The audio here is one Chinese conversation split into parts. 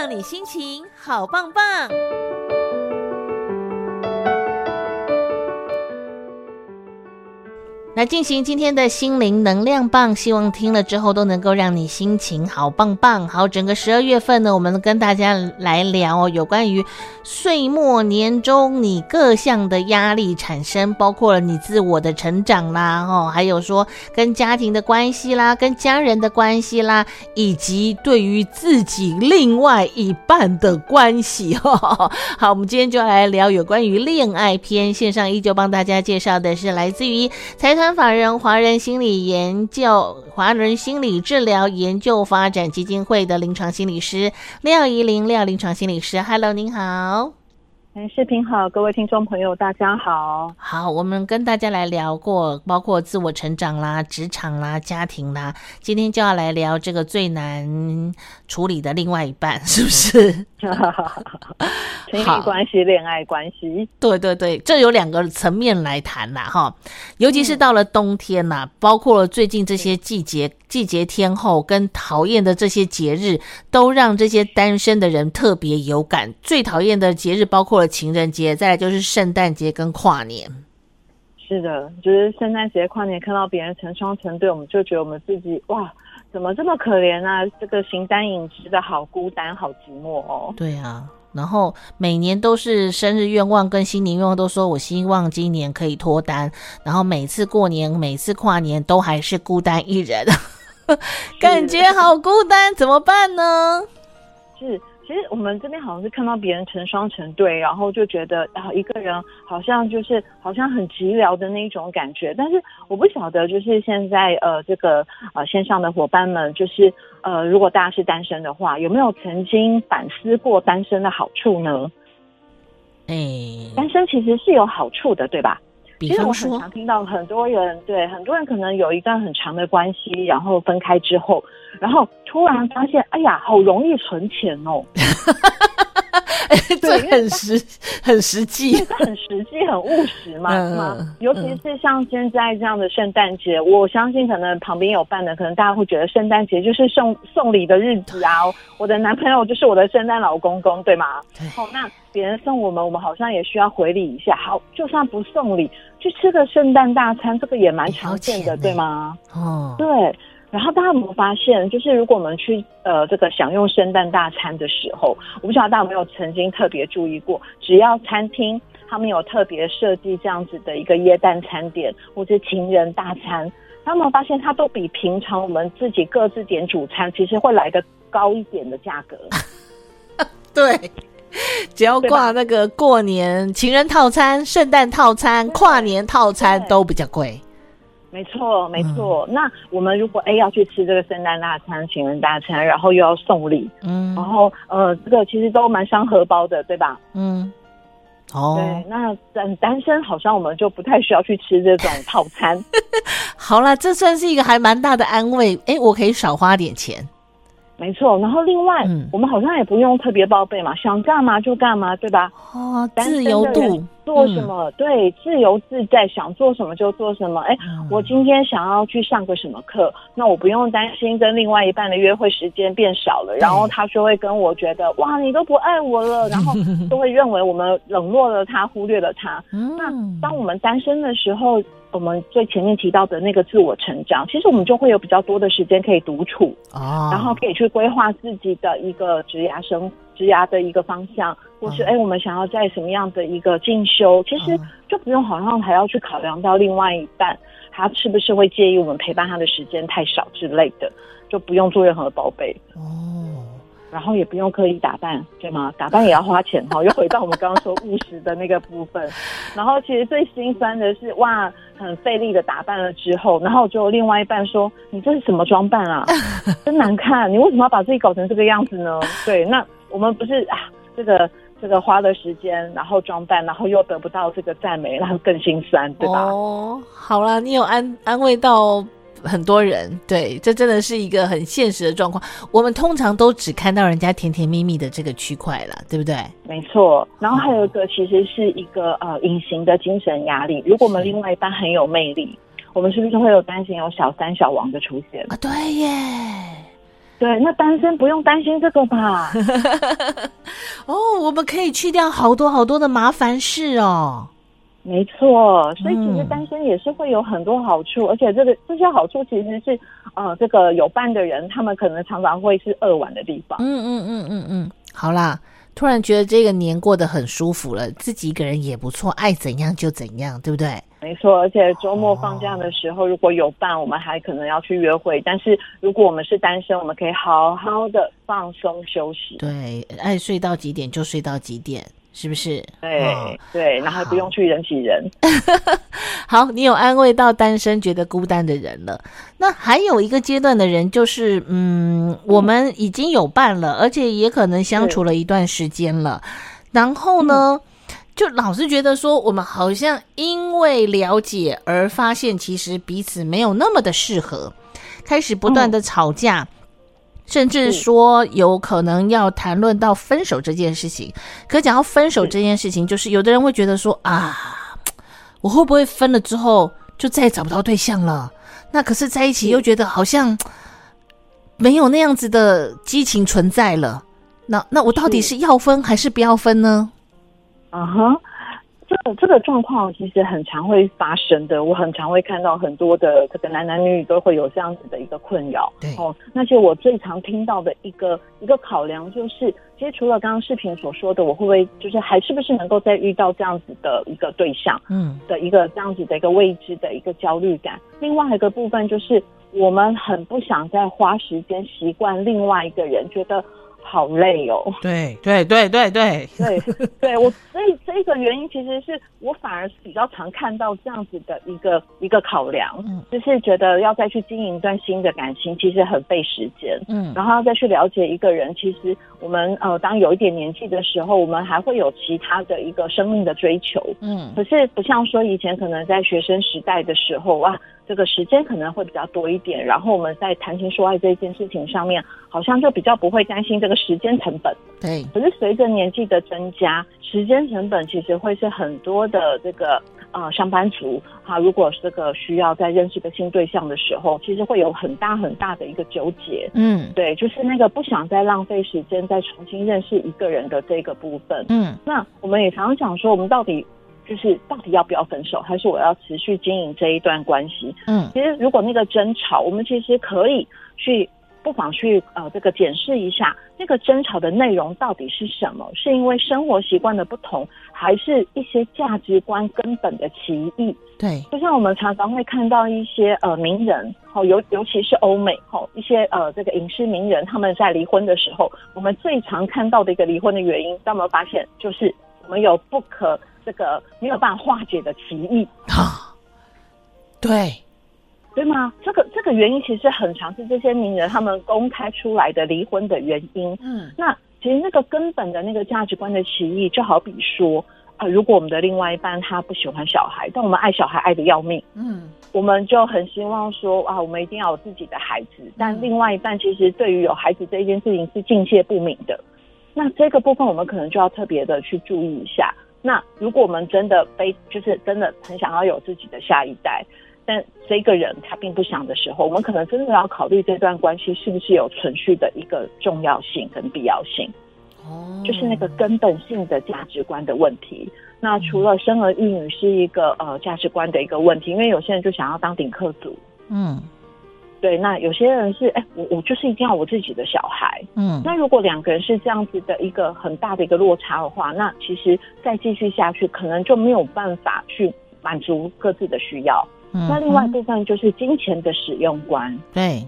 让你心情好棒棒。来进行今天的心灵能量棒，希望听了之后都能够让你心情好棒棒。好，整个十二月份呢，我们跟大家来聊哦，有关于岁末年终你各项的压力产生，包括了你自我的成长啦，哦，还有说跟家庭的关系啦，跟家人的关系啦，以及对于自己另外一半的关系。好，我们今天就来聊有关于恋爱篇，线上依旧帮大家介绍的是来自于财团法人华人心理研究、华人心理治疗研究发展基金会的临床心理师廖怡玲，廖临床心理师，Hello，您好。哎，视频好，各位听众朋友，大家好。好，我们跟大家来聊过，包括自我成长啦、职场啦、家庭啦，今天就要来聊这个最难处理的另外一半，是不是？亲密关系、恋爱关系，对对对，这有两个层面来谈啦，哈。尤其是到了冬天呐、嗯，包括了最近这些季节、季节天后跟讨厌的这些节日，都让这些单身的人特别有感。最讨厌的节日包括。情人节，再来就是圣诞节跟跨年。是的，就是圣诞节、跨年，看到别人成双成对，我们就觉得我们自己哇，怎么这么可怜啊？这个形单影只的好孤单、好寂寞哦。对啊，然后每年都是生日愿望跟新年愿望，都说我希望今年可以脱单，然后每次过年、每次跨年都还是孤单一人，感觉好孤单，怎么办呢？是。其实我们这边好像是看到别人成双成对，然后就觉得啊，一个人好像就是好像很寂寥的那种感觉。但是我不晓得，就是现在呃这个呃线上的伙伴们，就是呃如果大家是单身的话，有没有曾经反思过单身的好处呢？哎，单身其实是有好处的，对吧？其实我很常听到很多人，对很多人可能有一段很长的关系，然后分开之后，然后突然发现，哎呀，好容易存钱哦。对，很实很实际，很实际，很务实嘛，嗯嗯。尤其是像现在这样的圣诞节，我相信可能旁边有伴的，可能大家会觉得圣诞节就是送送礼的日子啊。我的男朋友就是我的圣诞老公公，对吗？好，那别人送我们，我们好像也需要回礼一下。好，就算不送礼，去吃个圣诞大餐，这个也蛮常见的，对吗？哦，对。然后大家有没有发现，就是如果我们去呃这个享用圣诞大餐的时候，我不晓得大家有没有曾经特别注意过，只要餐厅他们有特别设计这样子的一个耶诞餐点或者情人大餐，他们发现它都比平常我们自己各自点主餐，其实会来个高一点的价格。对，只要挂那个过年情人套餐、圣诞套餐、跨年套餐都比较贵。没错，没错、嗯。那我们如果哎要去吃这个圣诞大餐、情人大餐，然后又要送礼，嗯，然后呃，这个其实都蛮伤荷包的，对吧？嗯，哦，对。那单单身好像我们就不太需要去吃这种套餐。好啦，这算是一个还蛮大的安慰。哎，我可以少花点钱。没错。然后另外，嗯、我们好像也不用特别报备嘛，想干嘛就干嘛，对吧？哦，自由度。做什么、嗯？对，自由自在，想做什么就做什么。哎、嗯，我今天想要去上个什么课，那我不用担心跟另外一半的约会时间变少了，然后他就会跟我觉得，哇，你都不爱我了，然后 就会认为我们冷落了他，忽略了他。嗯、那当我们单身的时候，我们最前面提到的那个自我成长，其实我们就会有比较多的时间可以独处啊，然后可以去规划自己的一个职涯生。职涯的一个方向，或是哎、欸，我们想要在什么样的一个进修，其实就不用好像还要去考量到另外一半，他是不是会介意我们陪伴他的时间太少之类的，就不用做任何的报备哦。然后也不用刻意打扮，对吗？打扮也要花钱哈。又回到我们刚刚说务实的那个部分。然后其实最心酸的是，哇，很费力的打扮了之后，然后就另外一半说：“你这是什么装扮啊？真难看！你为什么要把自己搞成这个样子呢？”对，那。我们不是啊，这个这个花了时间，然后装扮，然后又得不到这个赞美，然后更心酸，对吧？哦，好啦，你有安安慰到很多人，对，这真的是一个很现实的状况。我们通常都只看到人家甜甜蜜蜜的这个区块了，对不对？没错。然后还有一个，其实是一个呃隐形的精神压力。如果我们另外一半很有魅力，我们是不是会有担心有小三小王的出现？啊，对耶。对，那单身不用担心这个吧？哦，我们可以去掉好多好多的麻烦事哦。没错，所以其实单身也是会有很多好处，嗯、而且这个这些好处其实是呃，这个有伴的人，他们可能常常会是扼腕的地方。嗯嗯嗯嗯嗯，好啦。突然觉得这个年过得很舒服了，自己一个人也不错，爱怎样就怎样，对不对？没错，而且周末放假的时候，如果有伴，我们还可能要去约会。但是如果我们是单身，我们可以好好的放松休息。对，爱睡到几点就睡到几点。是不是？对、哦、对，然后还不用去人挤人。好，你有安慰到单身觉得孤单的人了。那还有一个阶段的人，就是嗯，我们已经有伴了，而且也可能相处了一段时间了。然后呢，就老是觉得说，我们好像因为了解而发现，其实彼此没有那么的适合，开始不断的吵架。嗯甚至说有可能要谈论到分手这件事情，可讲到分手这件事情，就是有的人会觉得说啊，我会不会分了之后就再也找不到对象了？那可是在一起又觉得好像没有那样子的激情存在了。那那我到底是要分还是不要分呢？啊哈。这个这个状况其实很常会发生的，我很常会看到很多的这个男男女女都会有这样子的一个困扰。对哦，那其实我最常听到的一个一个考量就是，其实除了刚刚视频所说的，我会不会就是还是不是能够再遇到这样子的一个对象，嗯，的一个这样子的一个未知的一个焦虑感。另外一个部分就是，我们很不想再花时间习惯另外一个人，觉得。好累哦！对对对对对 对对，我所以这个原因其实是我反而是比较常看到这样子的一个一个考量，嗯，就是觉得要再去经营一段新的感情，其实很费时间，嗯，然后要再去了解一个人，其实我们呃当有一点年纪的时候，我们还会有其他的一个生命的追求，嗯，可是不像说以前可能在学生时代的时候啊。这个时间可能会比较多一点，然后我们在谈情说爱这一件事情上面，好像就比较不会担心这个时间成本。对，可是随着年纪的增加，时间成本其实会是很多的这个啊、呃、上班族哈、啊，如果这个需要在认识一个新对象的时候，其实会有很大很大的一个纠结。嗯，对，就是那个不想再浪费时间再重新认识一个人的这个部分。嗯，那我们也常常讲说，我们到底。就是到底要不要分手，还是我要持续经营这一段关系？嗯，其实如果那个争吵，我们其实可以去不妨去呃这个检视一下，那个争吵的内容到底是什么？是因为生活习惯的不同，还是一些价值观根本的歧义？对，就像我们常常会看到一些呃名人，哦，尤尤其是欧美，哦，一些呃这个影视名人，他们在离婚的时候，我们最常看到的一个离婚的原因，有没有发现，就是我们有不可。这个没有办法化解的歧义啊，对，对吗？这个这个原因其实很常是这些名人他们公开出来的离婚的原因。嗯，那其实那个根本的那个价值观的歧义，就好比说啊、呃，如果我们的另外一半他不喜欢小孩，但我们爱小孩爱的要命，嗯，我们就很希望说啊，我们一定要有自己的孩子，但另外一半其实对于有孩子这一件事情是敬谢不敏的。那这个部分我们可能就要特别的去注意一下。那如果我们真的非就是真的很想要有自己的下一代，但这个人他并不想的时候，我们可能真的要考虑这段关系是不是有存续的一个重要性跟必要性。哦，就是那个根本性的价值观的问题。那除了生儿育女是一个呃价值观的一个问题，因为有些人就想要当顶客族。嗯。对，那有些人是哎，我我就是一定要我自己的小孩，嗯，那如果两个人是这样子的一个很大的一个落差的话，那其实再继续下去，可能就没有办法去满足各自的需要。嗯，那另外一部分就是金钱的使用观，对。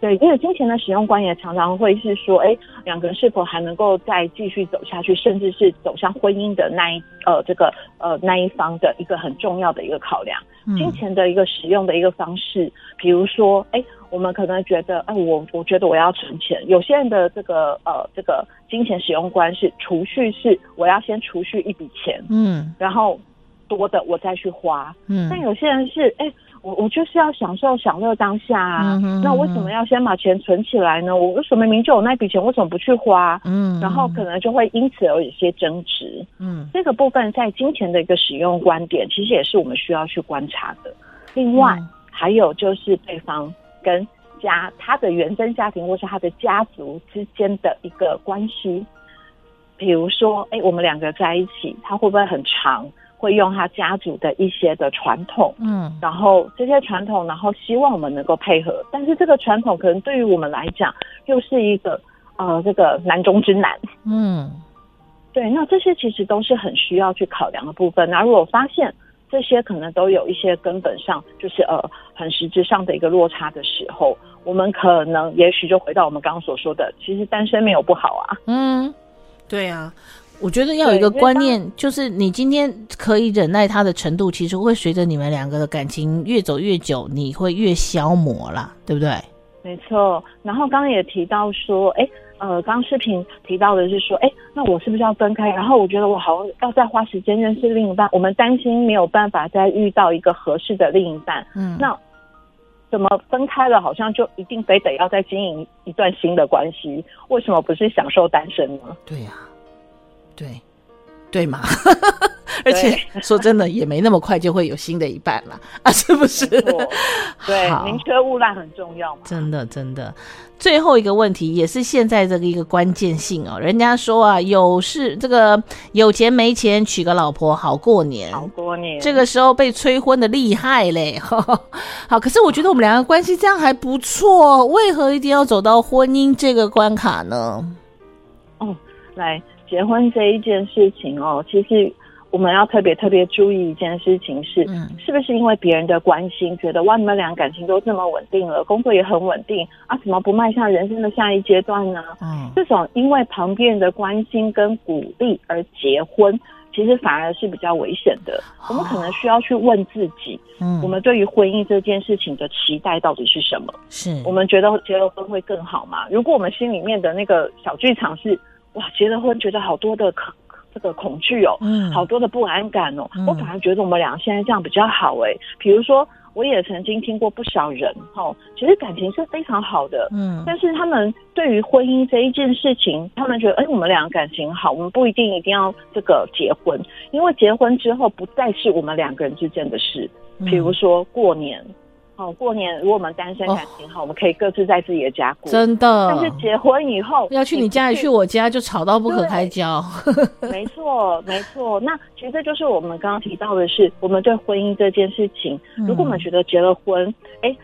对，因为金钱的使用观也常常会是说，哎，两个人是否还能够再继续走下去，甚至是走向婚姻的那一呃这个呃那一方的一个很重要的一个考量。金钱的一个使用的一个方式，比如说，哎，我们可能觉得，哎，我我觉得我要存钱。有些人的这个呃这个金钱使用观是储蓄，是我要先储蓄一笔钱，嗯，然后多的我再去花，嗯，但有些人是，哎。我我就是要享受享乐当下啊，那为什么要先把钱存起来呢？我为什么明明就有那笔钱，为什么不去花？嗯，然后可能就会因此而有些争执。嗯，这个部分在金钱的一个使用观点，其实也是我们需要去观察的。另外，嗯、还有就是对方跟家他的原生家庭或是他的家族之间的一个关系。比如说，哎，我们两个在一起，他会不会很长？会用他家族的一些的传统，嗯，然后这些传统，然后希望我们能够配合。但是这个传统可能对于我们来讲，又是一个呃这个难中之难，嗯，对。那这些其实都是很需要去考量的部分。那如果发现这些可能都有一些根本上就是呃很实质上的一个落差的时候，我们可能也许就回到我们刚刚所说的，其实单身没有不好啊，嗯，对啊。我觉得要有一个观念，就是你今天可以忍耐他的程度，其实会随着你们两个的感情越走越久，你会越消磨啦，对不对？没错。然后刚刚也提到说，哎，呃，刚刚视频提到的是说，哎，那我是不是要分开？然后我觉得我好像要再花时间认识另一半，我们担心没有办法再遇到一个合适的另一半。嗯，那怎么分开了，好像就一定非得要再经营一段新的关系？为什么不是享受单身呢？对呀、啊。对，对嘛，而且 说真的，也没那么快就会有新的一半了啊，是不是？对，宁缺毋滥很重要嘛。真的，真的。最后一个问题，也是现在这个一个关键性哦。人家说啊，有事这个有钱没钱娶个老婆好过年，好过年。这个时候被催婚的厉害嘞。好，可是我觉得我们两个关系这样还不错，为何一定要走到婚姻这个关卡呢？哦，来。结婚这一件事情哦，其实我们要特别特别注意一件事情是，嗯，是不是因为别人的关心，觉得哇，你们俩感情都这么稳定了，工作也很稳定啊，怎么不迈向人生的下一阶段呢？嗯，这种因为旁边人的关心跟鼓励而结婚，其实反而是比较危险的。我们可能需要去问自己，嗯，我们对于婚姻这件事情的期待到底是什么？是我们觉得结了婚会更好吗？如果我们心里面的那个小剧场是。哇，结了婚觉得好多的恐这个恐惧哦，嗯，好多的不安感哦。嗯、我反而觉得我们俩现在这样比较好哎。比如说，我也曾经听过不少人哈、哦，其实感情是非常好的，嗯，但是他们对于婚姻这一件事情，他们觉得哎，我们俩感情好，我们不一定一定要这个结婚，因为结婚之后不再是我们两个人之间的事。比如说过年。哦，过年如果我们单身感情好，哦、我们可以各自在自己的家过。真的，但是结婚以后要去你家里去我家，就吵到不可开交。没错，没错。那其实这就是我们刚刚提到的是，我们对婚姻这件事情，嗯、如果我们觉得结了婚，哎，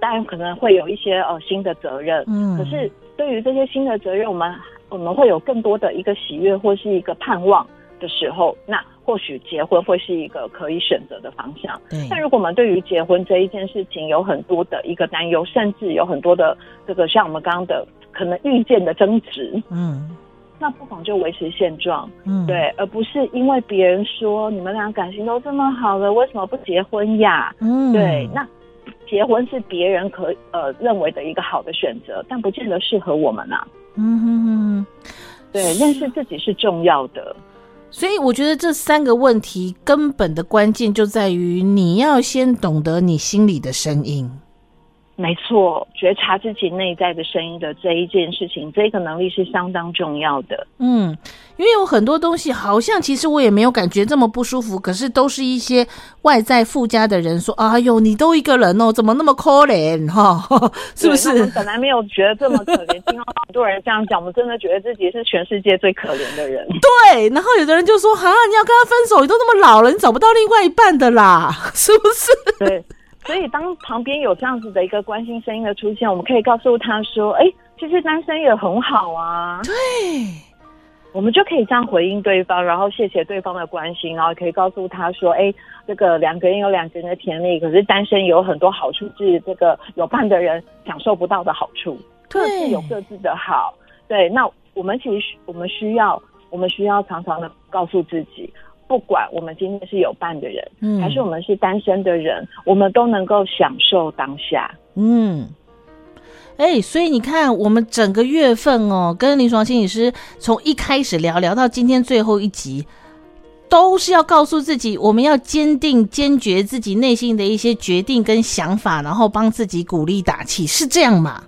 当然可能会有一些呃新的责任。嗯。可是对于这些新的责任，我们我们会有更多的一个喜悦或是一个盼望的时候，那。或许结婚会是一个可以选择的方向，对。但如果我们对于结婚这一件事情有很多的一个担忧，甚至有很多的这个像我们刚刚的可能预见的争执，嗯，那不妨就维持现状，嗯，对，而不是因为别人说你们俩感情都这么好了，为什么不结婚呀？嗯，对，那结婚是别人可呃认为的一个好的选择，但不见得适合我们啊。嗯哼哼，对，认识自己是重要的。所以我觉得这三个问题根本的关键就在于你要先懂得你心里的声音。没错，觉察自己内在的声音的这一件事情，这个能力是相当重要的。嗯，因为有很多东西好像其实我也没有感觉这么不舒服，可是都是一些外在附加的人说：“哎呦，你都一个人哦，怎么那么可怜？”哈，是不是？本来没有觉得这么可怜，听到很多人这样讲，我们真的觉得自己是全世界最可怜的人。对，然后有的人就说：“哈，你要跟他分手，你都那么老了，你找不到另外一半的啦，是不是？”对。所以，当旁边有这样子的一个关心声音的出现，我们可以告诉他说：“哎，其实单身也很好啊。”对，我们就可以这样回应对方，然后谢谢对方的关心，然后可以告诉他说：“哎，这个两个人有两个人的甜蜜，可是单身有很多好处，是这个有伴的人享受不到的好处。各自有各自的好。对，那我们其实我们需要，我们需要常常的告诉自己。”不管我们今天是有伴的人，嗯，还是我们是单身的人，我们都能够享受当下。嗯，哎、欸，所以你看，我们整个月份哦，跟临床心理师从一开始聊聊到今天最后一集，都是要告诉自己，我们要坚定、坚决自己内心的一些决定跟想法，然后帮自己鼓励打气，是这样吗？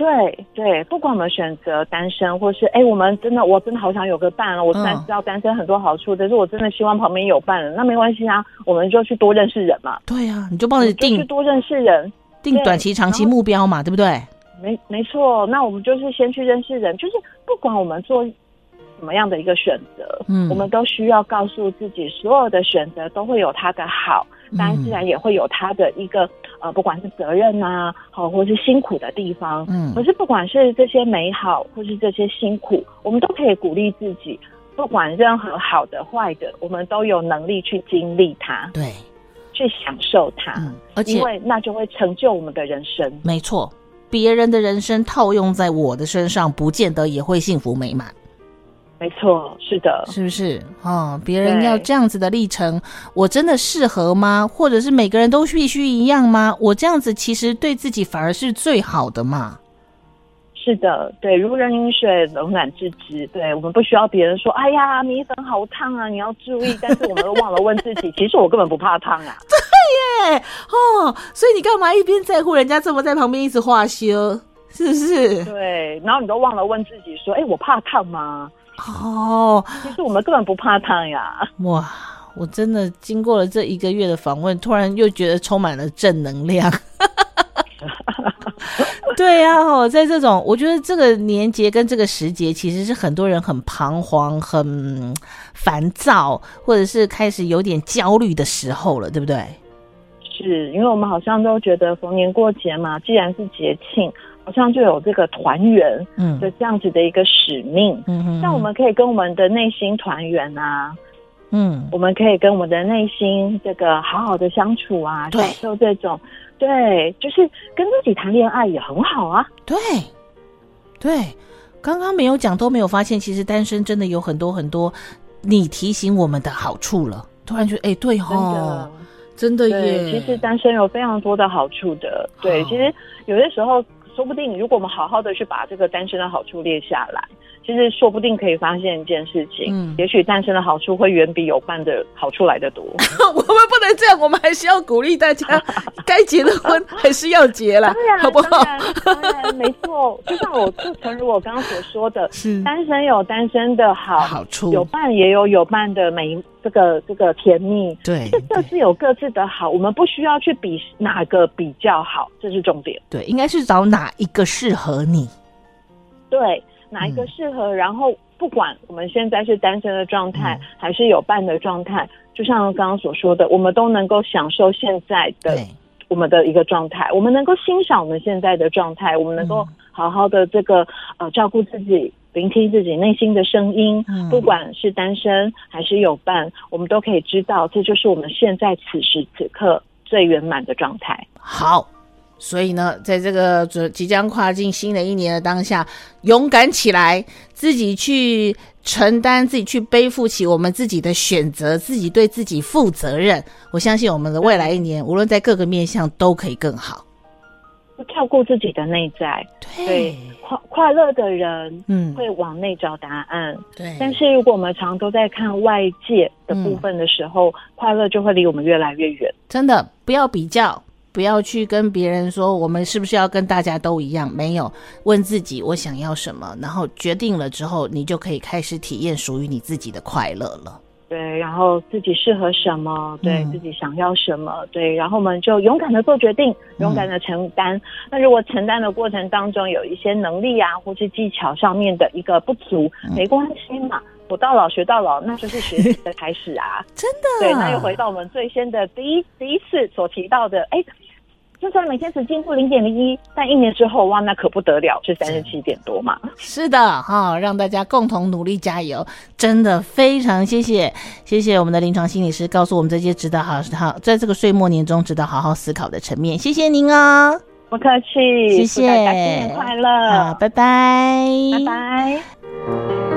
对对，不管我们选择单身，或是哎，我们真的，我真的好想有个伴了。我虽然知道单身很多好处，但是我真的希望旁边有伴了。那没关系啊，我们就去多认识人嘛。对啊，你就帮着定，去多认识人。定短期、长期目标嘛，对不对？没没错，那我们就是先去认识人，就是不管我们做什么样的一个选择，嗯，我们都需要告诉自己，所有的选择都会有它的好，当然自然也会有它的一个呃，不管是责任啊，好，或是辛苦的地方，嗯，可是不管是这些美好，或是这些辛苦，我们都可以鼓励自己，不管任何好的坏的，我们都有能力去经历它，对，去享受它，嗯，而且因为那就会成就我们的人生，没错。别人的人生套用在我的身上，不见得也会幸福美满。没错，是的，是不是？哦，别人要这样子的历程，我真的适合吗？或者是每个人都必须一样吗？我这样子其实对自己反而是最好的嘛。是的，对，如人饮水，冷暖自知。对，我们不需要别人说：“哎呀，米粉好烫啊，你要注意。”但是我们都忘了问自己，其实我根本不怕烫啊。对耶，哦，所以你干嘛一边在乎人家，这么在旁边一直化修，是不是？对，然后你都忘了问自己说：“哎，我怕烫吗？”哦，其实我们根本不怕烫呀。哇，我真的经过了这一个月的访问，突然又觉得充满了正能量。对呀，哦，在这种我觉得这个年节跟这个时节，其实是很多人很彷徨、很烦躁，或者是开始有点焦虑的时候了，对不对？是因为我们好像都觉得逢年过节嘛，既然是节庆，好像就有这个团圆，嗯，的这样子的一个使命，嗯哼，那我们可以跟我们的内心团圆啊，嗯，我们可以跟我们的内心这个好好的相处啊，享受这种。对，就是跟自己谈恋爱也很好啊。对，对，刚刚没有讲都没有发现，其实单身真的有很多很多你提醒我们的好处了。突然觉得，哎，对哦，真的，真的耶。其实单身有非常多的好处的。对，其实有些时候，说不定如果我们好好的去把这个单身的好处列下来。其实说不定可以发现一件事情，嗯，也许单身的好处会远比有伴的好处来的多。我们不能这样，我们还是要鼓励大家，该结的婚还是要结了，好不好？当然，当然，没错。就像我，就诚如我刚刚所说的，是单身有单身的好好处，有伴也有有伴的美，这个这个甜蜜。对，这各自有各自的好，我们不需要去比哪个比较好，这是重点。对，应该是找哪一个适合你。对。哪一个适合？嗯、然后不管我们现在是单身的状态，嗯、还是有伴的状态，就像刚刚所说的，我们都能够享受现在的我们的一个状态，我们能够欣赏我们现在的状态，我们能够好好的这个呃照顾自己，聆听自己内心的声音。嗯、不管是单身还是有伴，我们都可以知道，这就是我们现在此时此刻最圆满的状态。好。所以呢，在这个即将跨进新的一年的当下，勇敢起来，自己去承担，自己去背负起我们自己的选择，自己对自己负责任。我相信我们的未来一年，无论在各个面向都可以更好。跳过自己的内在，对，对快快乐的人，嗯，会往内找答案。对，但是如果我们常都在看外界的部分的时候，嗯，快乐就会离我们越来越远。真的，不要比较。不要去跟别人说我们是不是要跟大家都一样，没有，问自己我想要什么，然后决定了之后，你就可以开始体验属于你自己的快乐了。对，然后自己适合什么，对、嗯、自己想要什么，对，然后我们就勇敢的做决定，勇敢的承担。嗯、那如果承担的过程当中有一些能力啊，或是技巧上面的一个不足，嗯、没关系嘛，活到老学到老，那就是学习的开始啊。真的，对，那又回到我们最先的第一第一次所提到的，哎。就算每天只进步零点零一，但一年之后哇，那可不得了，是三十七点多嘛。是的，哈、哦，让大家共同努力加油，真的非常谢谢，谢谢我们的临床心理师告诉我们这些值得好好在这个岁末年终值得好好思考的层面，谢谢您哦，不客气，谢谢，大家新年快乐，好，拜拜，拜拜。